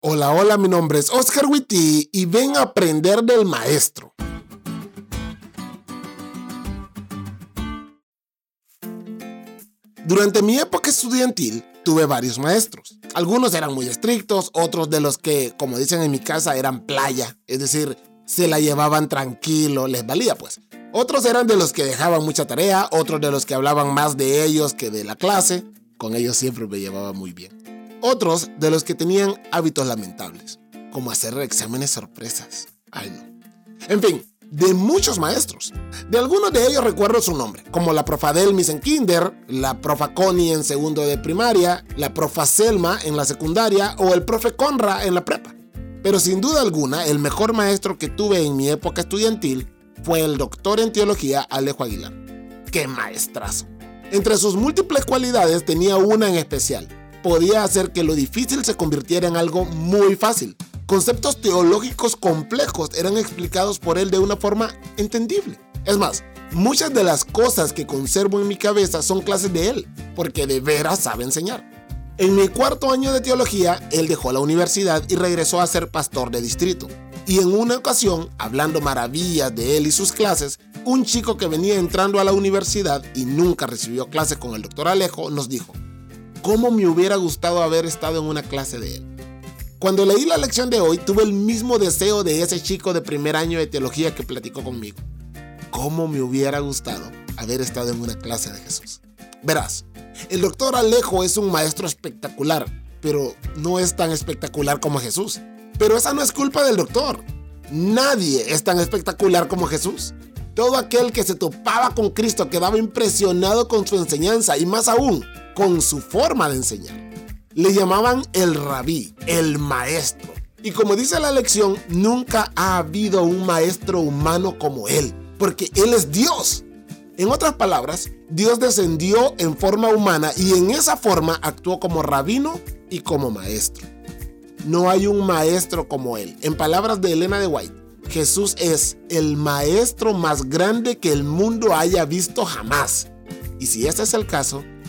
Hola, hola, mi nombre es Oscar Witty y ven a aprender del maestro. Durante mi época estudiantil tuve varios maestros. Algunos eran muy estrictos, otros de los que, como dicen en mi casa, eran playa, es decir, se la llevaban tranquilo, les valía pues. Otros eran de los que dejaban mucha tarea, otros de los que hablaban más de ellos que de la clase, con ellos siempre me llevaba muy bien. Otros de los que tenían hábitos lamentables, como hacer exámenes sorpresas. Ay, no. En fin, de muchos maestros. De algunos de ellos recuerdo su nombre, como la profa Delmis en kinder, la profa Connie en segundo de primaria, la profa Selma en la secundaria o el profe Conra en la prepa. Pero sin duda alguna, el mejor maestro que tuve en mi época estudiantil fue el doctor en teología Alejo Aguilar. ¡Qué maestrazo! Entre sus múltiples cualidades tenía una en especial, podía hacer que lo difícil se convirtiera en algo muy fácil. Conceptos teológicos complejos eran explicados por él de una forma entendible. Es más, muchas de las cosas que conservo en mi cabeza son clases de él, porque de veras sabe enseñar. En mi cuarto año de teología, él dejó la universidad y regresó a ser pastor de distrito. Y en una ocasión, hablando maravillas de él y sus clases, un chico que venía entrando a la universidad y nunca recibió clase con el doctor Alejo nos dijo, cómo me hubiera gustado haber estado en una clase de él. Cuando leí la lección de hoy, tuve el mismo deseo de ese chico de primer año de teología que platicó conmigo. ¿Cómo me hubiera gustado haber estado en una clase de Jesús? Verás, el doctor Alejo es un maestro espectacular, pero no es tan espectacular como Jesús. Pero esa no es culpa del doctor. Nadie es tan espectacular como Jesús. Todo aquel que se topaba con Cristo quedaba impresionado con su enseñanza y más aún con su forma de enseñar. Le llamaban el rabí, el maestro. Y como dice la lección, nunca ha habido un maestro humano como él, porque él es Dios. En otras palabras, Dios descendió en forma humana y en esa forma actuó como rabino y como maestro. No hay un maestro como él. En palabras de Elena de White, Jesús es el maestro más grande que el mundo haya visto jamás. Y si ese es el caso,